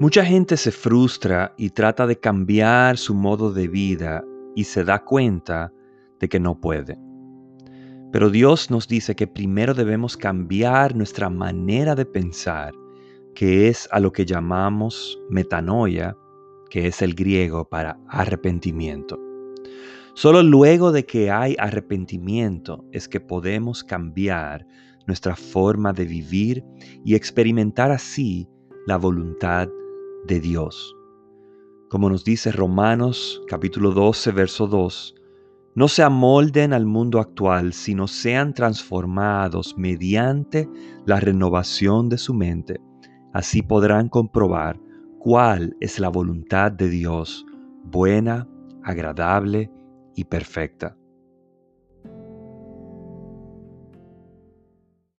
Mucha gente se frustra y trata de cambiar su modo de vida y se da cuenta de que no puede. Pero Dios nos dice que primero debemos cambiar nuestra manera de pensar, que es a lo que llamamos metanoia, que es el griego para arrepentimiento. Solo luego de que hay arrepentimiento es que podemos cambiar nuestra forma de vivir y experimentar así la voluntad de Dios. Como nos dice Romanos capítulo 12, verso 2, no se amolden al mundo actual, sino sean transformados mediante la renovación de su mente. Así podrán comprobar cuál es la voluntad de Dios, buena, agradable y perfecta.